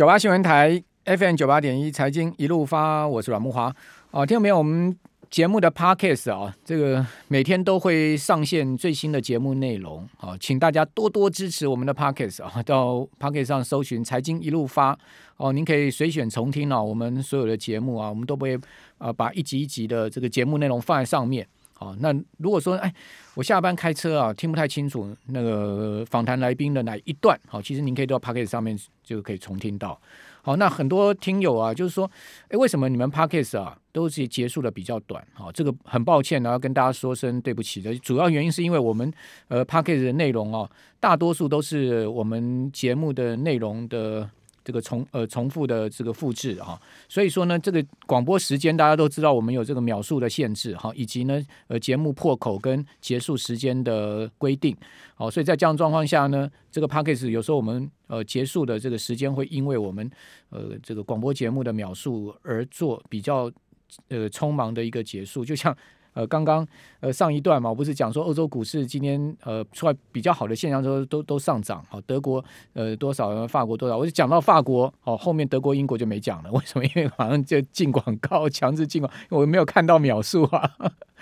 九八新闻台 FM 九八点一财经一路发，我是阮木华。哦，听到没有？我们节目的 Podcast 啊，这个每天都会上线最新的节目内容。好，请大家多多支持我们的 Podcast 啊，到 Podcast 上搜寻财经一路发。哦，您可以随选重听啊，我们所有的节目啊，我们都不会啊把一集一集的这个节目内容放在上面。好，那如果说哎，我下班开车啊，听不太清楚那个访谈来宾的哪一段，好，其实您可以到 Podcast 上面就可以重听到。好，那很多听友啊，就是说，哎，为什么你们 Podcast 啊都是结束的比较短？好，这个很抱歉呢，要跟大家说声对不起的。主要原因是因为我们呃 Podcast 的内容哦，大多数都是我们节目的内容的。这个重呃重复的这个复制哈，所以说呢，这个广播时间大家都知道，我们有这个秒数的限制哈，以及呢呃节目破口跟结束时间的规定，好，所以在这样状况下呢，这个 package 有时候我们呃结束的这个时间会因为我们呃这个广播节目的秒数而做比较呃匆忙的一个结束，就像。呃，刚刚呃上一段嘛，我不是讲说欧洲股市今天呃出来比较好的现象都都都上涨，好，德国呃多少，法国多少，我就讲到法国，哦，后面德国、英国就没讲了，为什么？因为好像就进广告，强制进广，我没有看到秒数啊，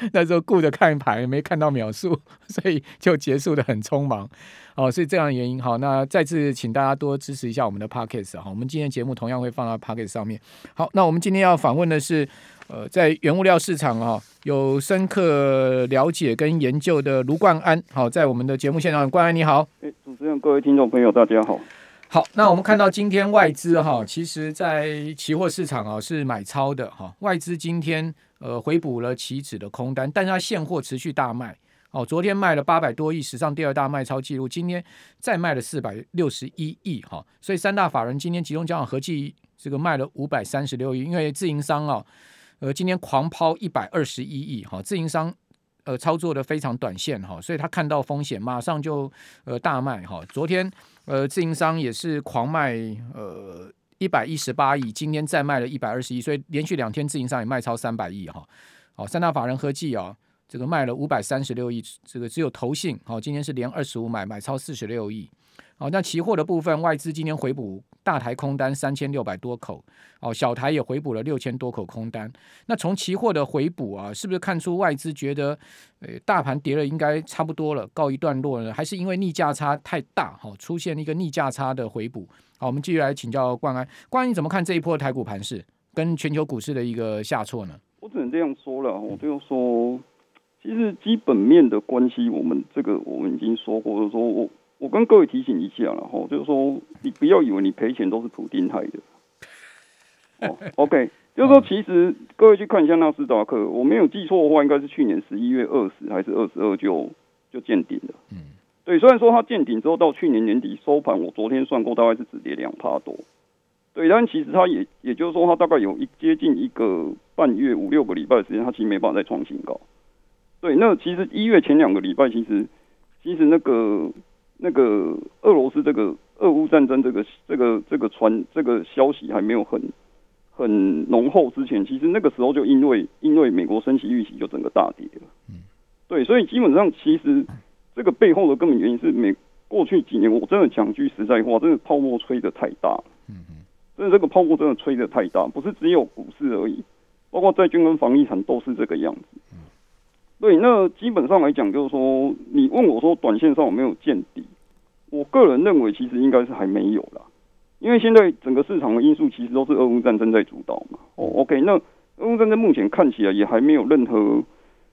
那时候顾着看牌，没看到秒数，所以就结束的很匆忙，哦，所以这样的原因，好，那再次请大家多支持一下我们的 Podcast 哈，我们今天节目同样会放到 Podcast 上面，好，那我们今天要访问的是。呃，在原物料市场啊，有深刻了解跟研究的卢冠安，好，在我们的节目现场，冠安你好。哎，主持人，各位听众朋友，大家好。好，那我们看到今天外资哈，其实在期货市场啊是买超的哈，外资今天呃回补了期指的空单，但是它现货持续大卖。哦，昨天卖了八百多亿，史上第二大卖超记录，今天再卖了四百六十一亿哈，所以三大法人今天集中交易合计这个卖了五百三十六亿，因为自营商啊。呃，今天狂抛一百二十一亿哈，自营商呃操作的非常短线哈，所以他看到风险，马上就呃大卖哈。昨天呃自营商也是狂卖呃一百一十八亿，今天再卖了一百二十亿，所以连续两天自营商也卖超三百亿哈。哦，三大法人合计啊，这个卖了五百三十六亿，这个只有投信好，今天是连二十五买买超四十六亿。好，那期货的部分，外资今天回补大台空单三千六百多口，哦，小台也回补了六千多口空单。那从期货的回补啊，是不是看出外资觉得，呃，大盘跌了应该差不多了，告一段落呢？还是因为逆价差太大，哈，出现一个逆价差的回补？好，我们继续来请教冠安，冠安你怎么看这一波台股盘势跟全球股市的一个下挫呢？我只能这样说了，我就说，其实基本面的关系，我们这个我们已经说过了，说我。我跟各位提醒一下了哈，就是说你不要以为你赔钱都是普丁害的。哦，OK，就是说其实各位去看一下纳斯达克，我没有记错的话，应该是去年十一月二十还是二十二就就见顶了。嗯，对，虽然说它见顶之后到去年年底收盘，我昨天算过大概是只跌两趴多。对，但其实它也也就是说它大概有一接近一个半月五六个礼拜的时间，它其实没办法再创新高。对，那其实一月前两个礼拜，其实其实那个。那个俄罗斯这个俄乌战争这个这个这个传这个消息还没有很很浓厚之前，其实那个时候就因为因为美国升息预期就整个大跌了。嗯，对，所以基本上其实这个背后的根本原因是美过去几年我真的讲句实在话，真的泡沫吹得太大。嗯嗯，真的这个泡沫真的吹得太大，不是只有股市而已，包括债券跟房地产都是这个样子。对，那基本上来讲，就是说，你问我说，短线上有没有见底？我个人认为，其实应该是还没有啦，因为现在整个市场的因素其实都是俄乌战争在主导嘛。哦，OK，那俄乌战争目前看起来也还没有任何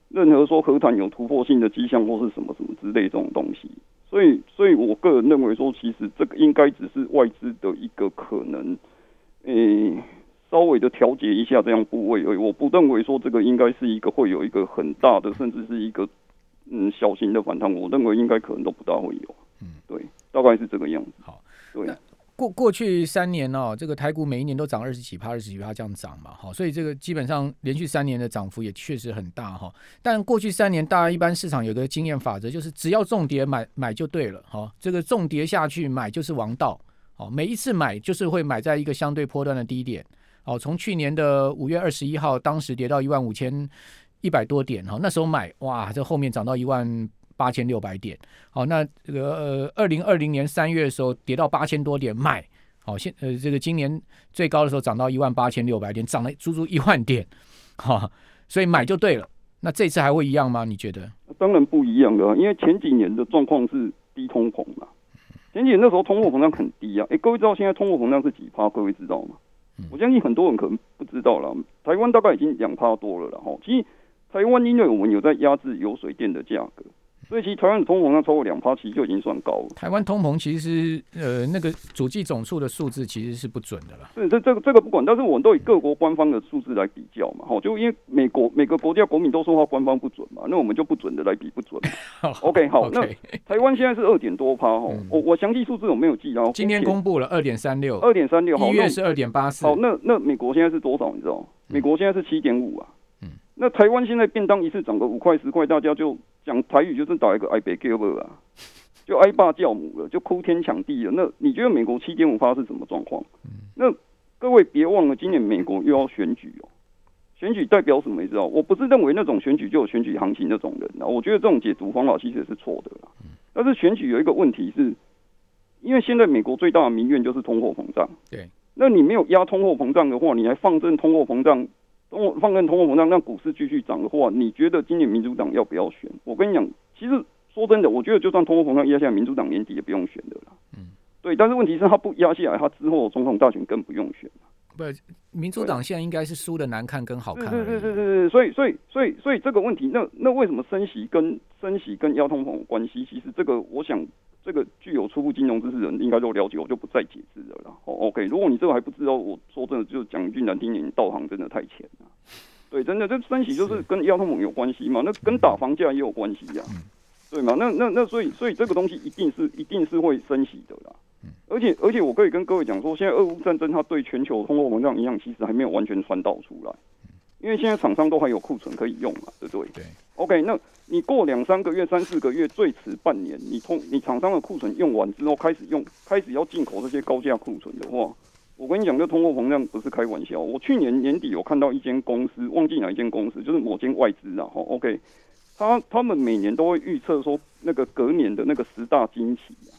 任何说和谈有突破性的迹象，或是什么什么之类这种东西。所以，所以我个人认为说，其实这个应该只是外资的一个可能，诶。稍微的调节一下这样部位而已，我不认为说这个应该是一个会有一个很大的，甚至是一个嗯小型的反弹，我认为应该可能都不大会有。嗯，对，大概是这个样子。好，对。过过去三年哦，这个台股每一年都涨二十几趴、二十几趴这样涨嘛，好，所以这个基本上连续三年的涨幅也确实很大哈。但过去三年，大家一般市场有个经验法则，就是只要重跌买买就对了，哈，这个重跌下去买就是王道，好，每一次买就是会买在一个相对波段的低点。哦，从去年的五月二十一号，当时跌到一万五千一百多点，哈，那时候买，哇，这后面涨到一万八千六百点，好，那这个呃，二零二零年三月的时候跌到八千多点买，好，现呃这个今年最高的时候涨到一万八千六百点，涨了足足一万点，哈，所以买就对了。那这次还会一样吗？你觉得？当然不一样了，因为前几年的状况是低通膨嘛。前几年那时候通货膨胀很低啊，哎，各位知道现在通货膨胀是几趴？各位知道吗？我相信很多人可能不知道了。台湾大概已经两趴多了了哈。其实台湾因为我们有在压制油水电的价格。所以其实台湾的通膨，那超过两趴，其实就已经算高了。台湾通膨其实呃那个主计总数的数字其实是不准的啦。是这这个这个不管，但是我们都以各国官方的数字来比较嘛。好，就因为美国每个国家国民都说他官方不准嘛，那我们就不准的来比不准。OK，好，那台湾现在是二点多趴哈。我我详细数字我没有记到。今天公布了二点三六，二点三六，一月是二点八四。好，那那美国现在是多少？你知道？美国现在是七点五啊。嗯。那台湾现在便当一次涨个五块十块，大家就。讲台语就是打一个哀爸叫母啊，就哀爸叫母了，就哭天抢地了。那你觉得美国七点五趴是什么状况？那各位别忘了，今年美国又要选举哦。选举代表什么？你知道？我不是认为那种选举就有选举行情那种人啊。我觉得这种解读方法其实是错的啦。但是选举有一个问题是，因为现在美国最大的民怨就是通货膨胀。对，那你没有压通货膨胀的话，你还放任通货膨胀？通放任通货膨胀，让股市继续涨的话，你觉得今年民主党要不要选？我跟你讲，其实说真的，我觉得就算通货膨胀压下来，民主党年底也不用选的啦。嗯，对。但是问题是，他不压下来，他之后总统大选更不用选。不，民主党现在应该是输的难看跟好看。是是是是是。所以所以所以所以这个问题，那那为什么升息跟升息跟腰通膨有关系？其实这个我想。这个具有初步金融知识的人应该都了解，我就不再解释了啦。哦，OK，如果你这个还不知道，我说真的，就讲一句难听点，你道行真的太浅了。对，真的，这升息就是跟腰通膨有关系嘛，那跟打房价也有关系呀，对嘛？那那那所以所以这个东西一定是一定是会升息的啦。而且而且我可以跟各位讲说，现在俄乌战争它对全球通货膨胀影响其实还没有完全传导出来，因为现在厂商都还有库存可以用嘛，对不对？对。OK，那。你过两三个月、三四个月，最迟半年，你通你厂商的库存用完之后，开始用开始要进口这些高价库存的话，我跟你讲，这通货膨胀不是开玩笑。我去年年底有看到一间公司，忘记哪一间公司，就是某间外资啊，哈，OK，他他们每年都会预测说那个隔年的那个十大惊奇啊，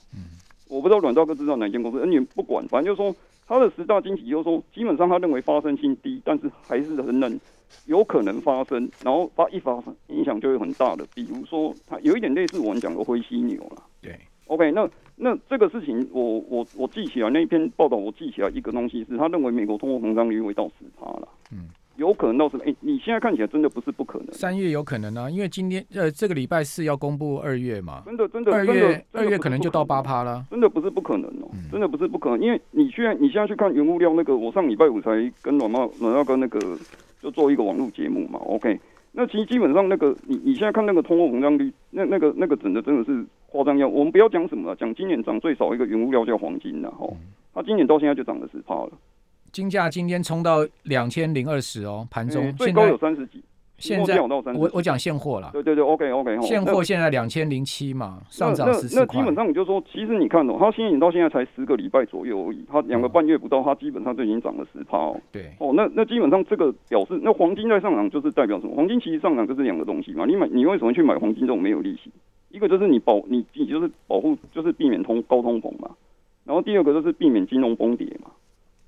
我不知道阮大哥知道哪间公司，你不管，反正就是说他的十大惊喜，就是说基本上他认为发生性低，但是还是很冷。有可能发生，然后发一发生，影响就会很大的。比如说，它有一点类似我们讲的灰犀牛了。对，OK，那那这个事情我，我我我记起来那一篇报道，我记起来一个东西是，他认为美国通货膨胀率会到十趴了。嗯，有可能到十。哎、欸，你现在看起来真的不是不可能。三月有可能啊，因为今天呃这个礼拜四要公布二月嘛。真的真的，二月二月可能就到八趴了。真的不是不可能哦、喔，真的不是不可能，因为你现在你现在去看原物料那个，我上礼拜五才跟阮茂阮茂跟那个。就做一个网络节目嘛，OK？那其实基本上那个你你现在看那个通货膨胀率，那那个那个整的真的是夸张要。我们不要讲什么了，讲今年涨最少一个原物料叫黄金了哈，它今年到现在就涨了十趴了。金价今天冲到两千零二十哦，盘中最高有三十几。现在我我讲现货了，对对对，OK OK，现货现在两千零七嘛，上涨十四块。那基本上你就说，其实你看哦，它新引到现在才十个礼拜左右而已，它两个半月不到，它基本上就已经涨了十趴哦。对，哦，那那基本上这个表示，那黄金在上涨就是代表什么？黄金其实上涨就是两个东西嘛。你买你为什么去买黄金这种没有利息？一个就是你保你你就是保护，就是避免通高通膨嘛。然后第二个就是避免金融崩跌嘛。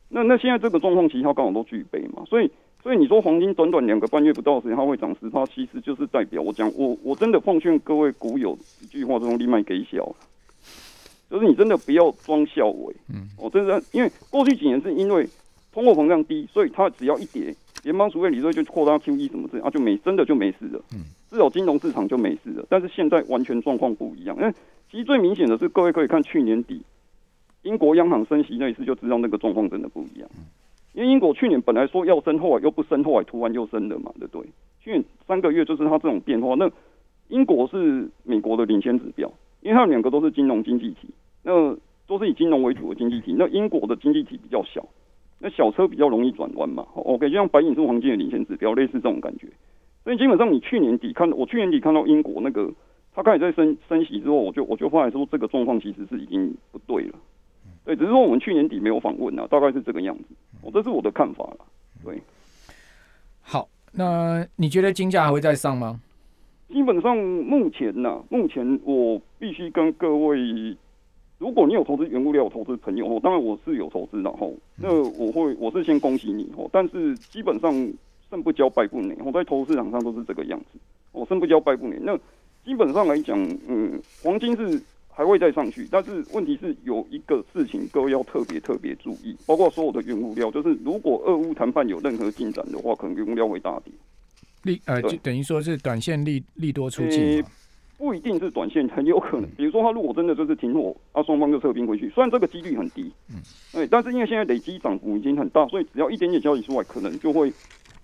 那那现在这个状况其实它刚好都具备嘛，所以。所以你说黄金短短两个半月不到的时间，它会涨十趴，其实就是代表我讲我我真的奉劝各位股友一句话：这种立卖给小，就是你真的不要装笑伟。嗯，我真的因为过去几年是因为通货膨胀低，所以它只要一跌，联邦储备理论就扩大 QE 什么这样啊，就没真的就没事了。嗯，至少金融市场就没事了。但是现在完全状况不一样，因为其实最明显的是，各位可以看去年底英国央行升息那一次，就知道那个状况真的不一样。因为英国去年本来说要升，后来又不升，后来突然又升了嘛，对不对？去年三个月就是它这种变化。那英国是美国的领先指标，因为它们两个都是金融经济体，那都是以金融为主的经济体。那英国的经济体比较小，那小车比较容易转弯嘛。OK，就像白银是黄金的领先指标，类似这种感觉。所以基本上你去年底看，我去年底看到英国那个它开始在升升息之后，我就我就发现说这个状况其实是已经不对了。对，只是说我们去年底没有访问啊，大概是这个样子。我这是我的看法了。对，好，那你觉得金价还会再上吗？基本上目前呢、啊，目前我必须跟各位如果你有投资原物料，投资朋友哦，当然我是有投资的哈。那我会我是先恭喜你哦，但是基本上胜不骄败不馁，我在投资市场上都是这个样子。我胜不骄败不馁。那基本上来讲，嗯，黄金是还会再上去，但是问题是有一个事情各位要特别特别注意，包括所有的原物料，就是如果俄乌谈判有任何进展的话，可能原物料会大跌。利呃，就等于说是短线利利多出尽。不一定是短线，很有可能。比如说，他如果真的就是停火，啊，双方就撤兵回去。虽然这个几率很低，嗯，对，但是因为现在累积涨幅已经很大，所以只要一点点消息出来，可能就会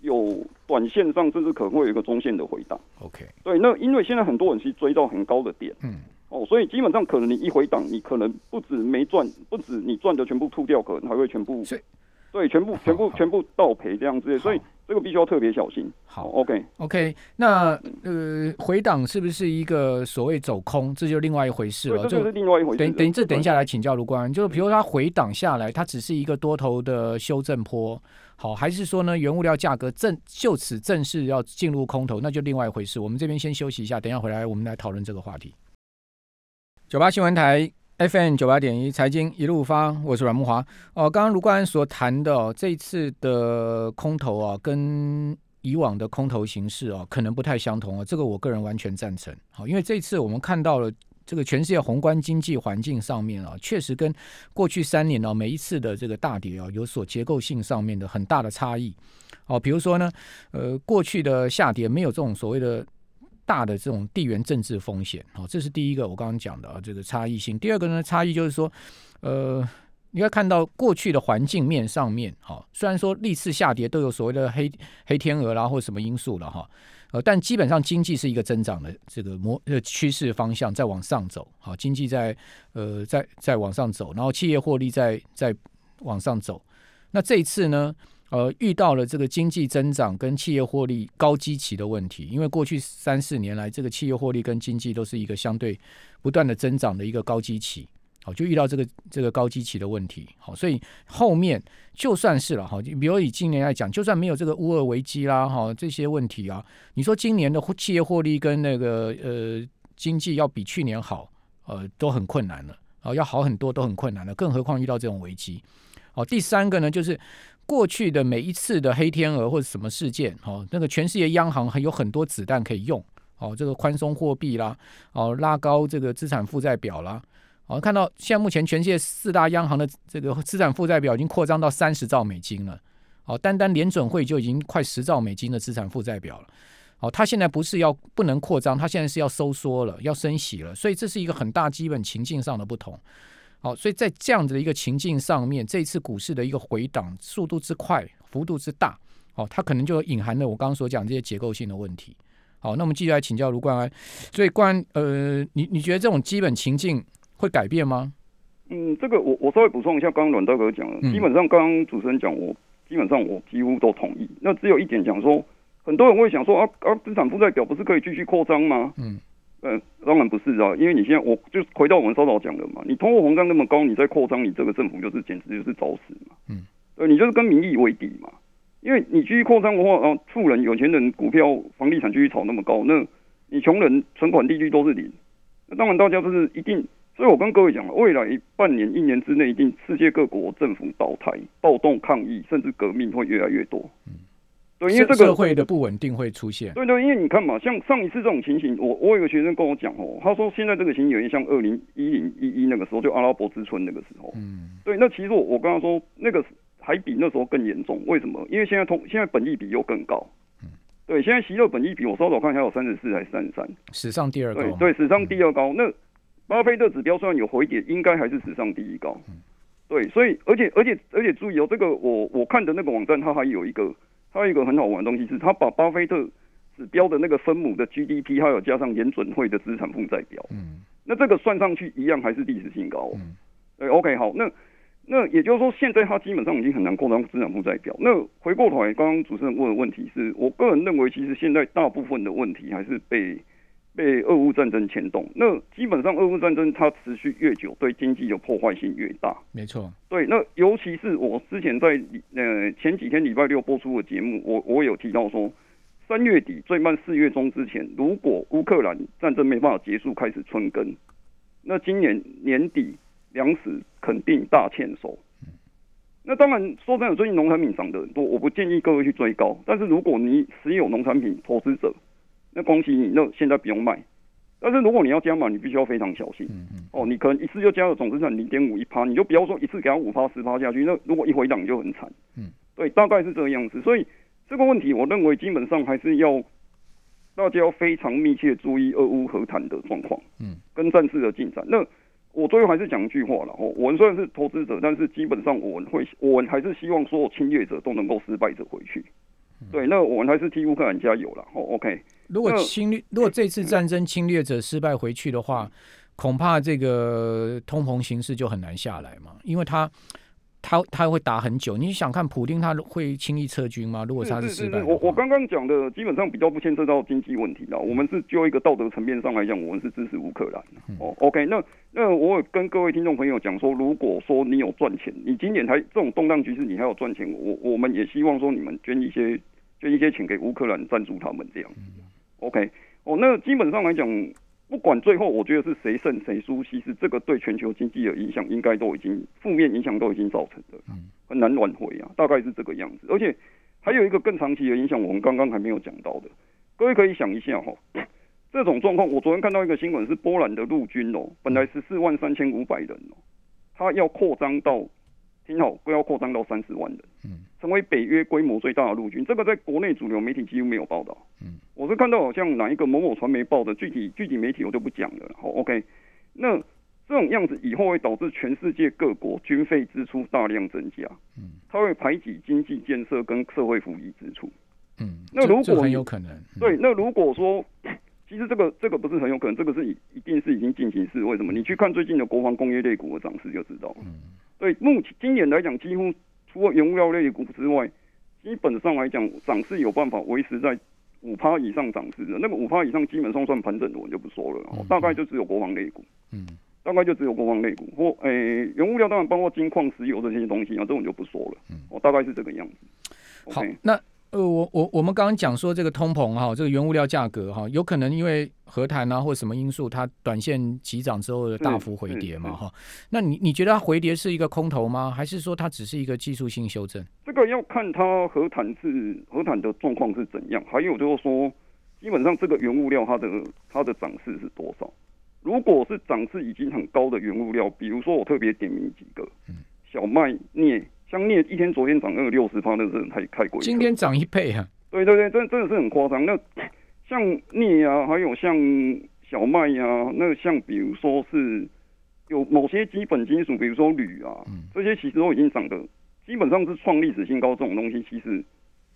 有短线上甚至可能会有一个中线的回档。OK，对，那因为现在很多人是追到很高的点，嗯，哦，所以基本上可能你一回档，你可能不止没赚，不止你赚的全部吐掉，可能还会全部。对，全部、全部、全部倒赔这样子，所以这个必须要特别小心。好 okay, 那呃，回档是不是一个所谓走空？这就另外一回事了。这就是另外一回事。等等，这等一下来请教卢官，就是比如说它回档下来，它只是一个多头的修正坡，好，还是说呢，原物料价格正就此正式要进入空头，那就另外一回事。我们这边先休息一下，等一下回来我们来讨论这个话题。九八新闻台。FM 九八点一财经一路发，我是阮慕华。哦，刚刚卢冠安所谈的哦，这一次的空头啊，跟以往的空头形式啊，可能不太相同啊。这个我个人完全赞成。好，因为这一次我们看到了这个全世界宏观经济环境上面啊，确实跟过去三年呢，每一次的这个大跌啊，有所结构性上面的很大的差异。哦，比如说呢，呃，过去的下跌没有这种所谓的。大的这种地缘政治风险，好，这是第一个我刚刚讲的啊，这个差异性。第二个呢，差异就是说，呃，你要看到过去的环境面上面，哈，虽然说历次下跌都有所谓的黑黑天鹅啦或什么因素了哈，呃，但基本上经济是一个增长的这个模呃趋势方向在往上走，好，经济在呃在在往上走，然后企业获利在在往上走。那这一次呢？呃，遇到了这个经济增长跟企业获利高基期的问题，因为过去三四年来，这个企业获利跟经济都是一个相对不断的增长的一个高基期，好，就遇到这个这个高基期的问题，好，所以后面就算是了，好，比如以今年来讲，就算没有这个乌尔危机啦，哈，这些问题啊，你说今年的企业获利跟那个呃经济要比去年好，呃，都很困难了，啊，要好很多都很困难了，更何况遇到这种危机，好，第三个呢就是。过去的每一次的黑天鹅或者什么事件，哦，那个全世界央行还有很多子弹可以用，哦，这个宽松货币啦，哦，拉高这个资产负债表啦，哦，看到现在目前全世界四大央行的这个资产负债表已经扩张到三十兆美金了，哦，单单联准会就已经快十兆美金的资产负债表了，哦，它现在不是要不能扩张，它现在是要收缩了，要升息了，所以这是一个很大基本情境上的不同。好，所以在这样子的一个情境上面，这一次股市的一个回档速度之快，幅度之大，哦，它可能就隐含了我刚刚所讲这些结构性的问题。好，那我们继续来请教卢冠安。所以冠，呃，你你觉得这种基本情境会改变吗？嗯，这个我我稍微补充一下，刚刚阮大哥讲了，基本上刚刚主持人讲，我基本上我几乎都同意。那只有一点讲说，很多人会想说啊啊，资产负债表不是可以继续扩张吗？嗯。呃，当然不是啊，因为你现在我就回到我们稍早讲的嘛，你通货膨胀那么高，你再扩张，你这个政府就是简直就是找死嘛。嗯，对，你就是跟民意为敌嘛。因为你继续扩张的话，啊，富人、有钱人股票、房地产继续炒那么高，那你穷人存款利率都是零，那当然大家都是一定。所以我跟各位讲了，未来半年、一年之内，一定世界各国政府倒台、暴动、抗议，甚至革命会越来越多。嗯。对，因为这个社会的不稳定会出现。对对，因为你看嘛，像上一次这种情形，我我有个学生跟我讲哦，他说现在这个情形有点像二零一零一一那个时候，就阿拉伯之春那个时候。嗯，对，那其实我我跟他说，那个还比那时候更严重。为什么？因为现在通现在本益比又更高。嗯，对，现在息肉本益比我稍早看一下有三十四还是三十三，史上第二高。对对，史上第二高。嗯、那巴菲特指标虽然有回跌，应该还是史上第一高。嗯，对，所以而且而且而且注意哦，这个我我看的那个网站，它还有一个。还有一个很好玩的东西是，他把巴菲特指标的那个分母的 GDP，还有加上研准会的资产负债表，嗯，那这个算上去一样还是历史新高，嗯，对，OK，好，那那也就是说，现在他基本上已经很难扩张资产负债表。那回过头来，刚刚主持人问的问题是，我个人认为，其实现在大部分的问题还是被。被俄乌战争牵动，那基本上俄乌战争它持续越久，对经济的破坏性越大。没错，对，那尤其是我之前在呃前几天礼拜六播出的节目，我我有提到说，三月底最慢四月中之前，如果乌克兰战争没办法结束，开始春耕，那今年年底粮食肯定大欠收。那当然说真的，最近农产品涨得很多，我不建议各位去追高。但是如果你持有农产品投资者，那恭喜你，那现在不用卖。但是如果你要加码，你必须要非常小心。哦，你可能一次就加了总资产零点五一趴，你就不要说一次给他五趴十趴下去。那如果一回档就很惨。嗯，对，大概是这个样子。所以这个问题，我认为基本上还是要大家要非常密切注意俄乌和谈的状况，嗯，跟战事的进展。那我最后还是讲一句话了哦，我们虽然是投资者，但是基本上我们会，我们还是希望所有侵略者都能够失败者回去。对，那我们还是替乌克兰加油了。哦，OK。如果侵略，如果这次战争侵略者失败回去的话，恐怕这个通膨形势就很难下来嘛，因为他。他他会打很久，你想看普丁他会轻易撤军吗？如果他是失败我我刚刚讲的基本上比较不牵涉到经济问题了。我们是就一个道德层面上来讲，我们是支持乌克兰。嗯、哦，OK，那那我跟各位听众朋友讲说，如果说你有赚钱，你今年还这种动荡局势，你还有赚钱，我我们也希望说你们捐一些捐一些钱给乌克兰赞助他们这样。OK，哦，那基本上来讲。不管最后我觉得是谁胜谁输，其实这个对全球经济的影响应该都已经负面影响都已经造成的，很难挽回啊，大概是这个样子。而且还有一个更长期的影响，我们刚刚还没有讲到的，各位可以想一下哈，这种状况，我昨天看到一个新闻是波兰的陆军哦，本来十四万三千五百人哦，他要扩张到。听好，不要扩张到三十万人，嗯，成为北约规模最大的陆军。这个在国内主流媒体几乎没有报道，嗯，我是看到好像哪一个某某传媒报的，具体具体媒体我就不讲了。好，OK，那这种样子以后会导致全世界各国军费支出大量增加，嗯，它会排挤经济建设跟社会福利支出，嗯，那如果很有可能，对，那如果说其实这个这个不是很有可能，这个是一定是已经进行式。为什么？你去看最近的国防工业类股的涨势就知道了，嗯。对，目前今年来讲，几乎除了原物料类股之外，基本上来讲，涨势有办法维持在五趴以上涨势的。那个五趴以上，基本上算盘整的，我就不说了。嗯、大概就只有国防类股，嗯，大概就只有国防类股或诶、欸，原物料当然包括金矿、石油这些东西啊，这种就不说了。嗯，我大概是这个样子。好，okay、那。呃，我我我们刚刚讲说这个通膨哈，这个原物料价格哈，有可能因为和谈啊或什么因素，它短线急涨之后的大幅回跌嘛哈。那你你觉得它回跌是一个空头吗？还是说它只是一个技术性修正？这个要看它和谈是和谈的状况是怎样，还有就是说，基本上这个原物料它的它的涨势是多少？如果是涨势已经很高的原物料，比如说我特别点名几个，嗯小麦、镍。像镍一天昨天涨那个六十趴，那真是太太贵。今天涨一倍啊！对对对，真真的是很夸张。那像镍啊，还有像小麦啊，那像比如说是有某些基本金属，比如说铝啊，这些其实都已经涨的基本上是创历史新高。这种东西其实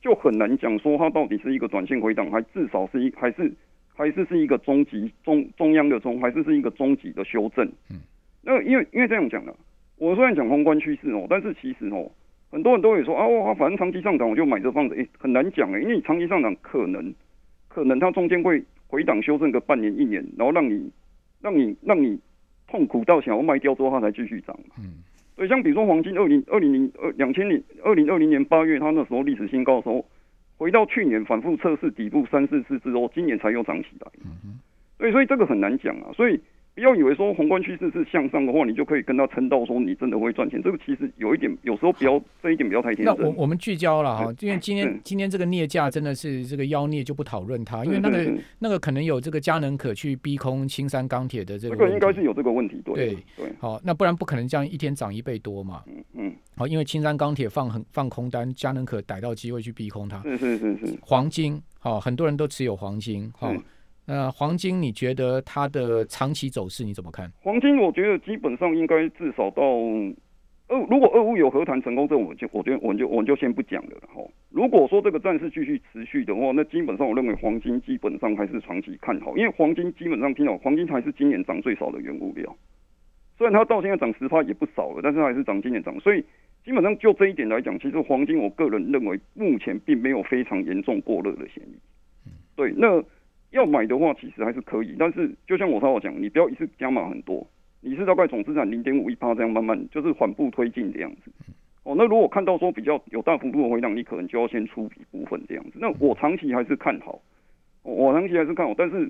就很难讲说它到底是一个短线回档，还至少是一还是还是是一个中级中中央的中，还是是一个中级的修正。嗯，那因为因为这样讲的。我虽然讲宏观趋势哦，但是其实哦，很多人都会说啊，哇，反正长期上涨我就买这房子，诶，很难讲诶，因为你长期上涨可能可能它中间会回档修正个半年一年，然后让你让你让你痛苦到想要卖掉之后它才继续涨。嗯，所以像比如说黄金二零二零零二两千年二零二零年八月它那时候历史新高的时候，回到去年反复测试底部三四次之后，今年才又涨起来。嗯哼，所以所以这个很难讲啊，所以。不要以为说宏观趋势是向上的话，你就可以跟他撑到说你真的会赚钱。这个其实有一点，有时候不要这一点不要太天真。那我我们聚焦了哈，因为今天今天这个镍价真的是这个妖孽就不讨论它，因为那个那个可能有这个佳能可去逼空青山钢铁的这个。这个应该是有这个问题，对对对。好，那不然不可能这样一天涨一倍多嘛。嗯嗯。好，因为青山钢铁放很放空单，佳能可逮到机会去逼空它。是是是是。黄金，好，很多人都持有黄金，好。呃，黄金，你觉得它的长期走势你怎么看？黄金，我觉得基本上应该至少到俄，如果俄乌有和谈成功，这我就我觉得我们就我就先不讲了哈。如果说这个战事继续持续的话，那基本上我认为黄金基本上还是长期看好，因为黄金基本上听到黄金还是今年涨最少的原物料，虽然它到现在涨十趴也不少了，但是还是涨今年涨，所以基本上就这一点来讲，其实黄金我个人认为目前并没有非常严重过热的嫌疑。对，那。要买的话，其实还是可以，但是就像我刚刚讲，你不要一次加码很多，你是大概总资产零点五一趴这样慢慢就是缓步推进这样子。哦，那如果看到说比较有大幅度的回档，你可能就要先出一部分这样子。那我长期还是看好，我长期还是看好，但是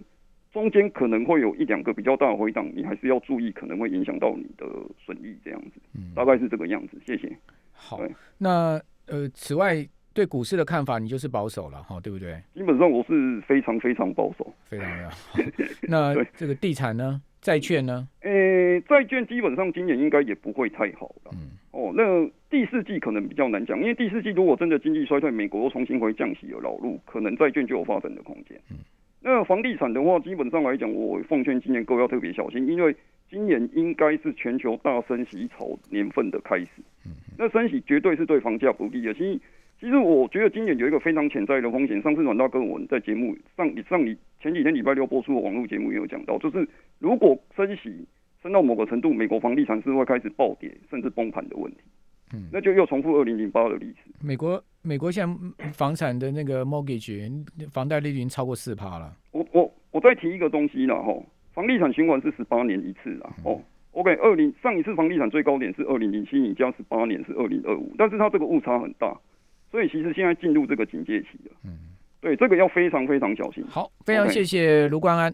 中间可能会有一两个比较大的回档，你还是要注意，可能会影响到你的损益这样子。嗯，大概是这个样子。谢谢。好，那呃，此外对股市的看法，你就是保守了哈，对不对？基本上我是非常非常保守，非常非常。那这个地产呢？债券呢？呃、欸，债券基本上今年应该也不会太好了。嗯，哦，那第四季可能比较难讲，因为第四季如果真的经济衰退，美国又重新回降息的老路，可能债券就有发展的空间。嗯，那房地产的话，基本上来讲，我奉劝今年各位要特别小心，因为今年应该是全球大升息潮年份的开始。嗯，那升息绝对是对房价不利的。其实。其实我觉得今年有一个非常潜在的风险。上次阮大哥我们在节目上，上你前几天礼拜六播出的网络节目也有讲到，就是如果升息升到某个程度，美国房地产是会开始暴跌甚至崩盘的问题。嗯，那就又重复二零零八的历史。美国美国现在房产的那个 mortgage 房贷利率已经超过四趴了。我我我再提一个东西了哈，房地产循环是十八年一次啊。哦，OK，二零上一次房地产最高点是二零零七，你加十八年是二零二五，但是它这个误差很大。所以其实现在进入这个警戒期了，嗯，对，这个要非常非常小心。好，非常谢谢卢冠安。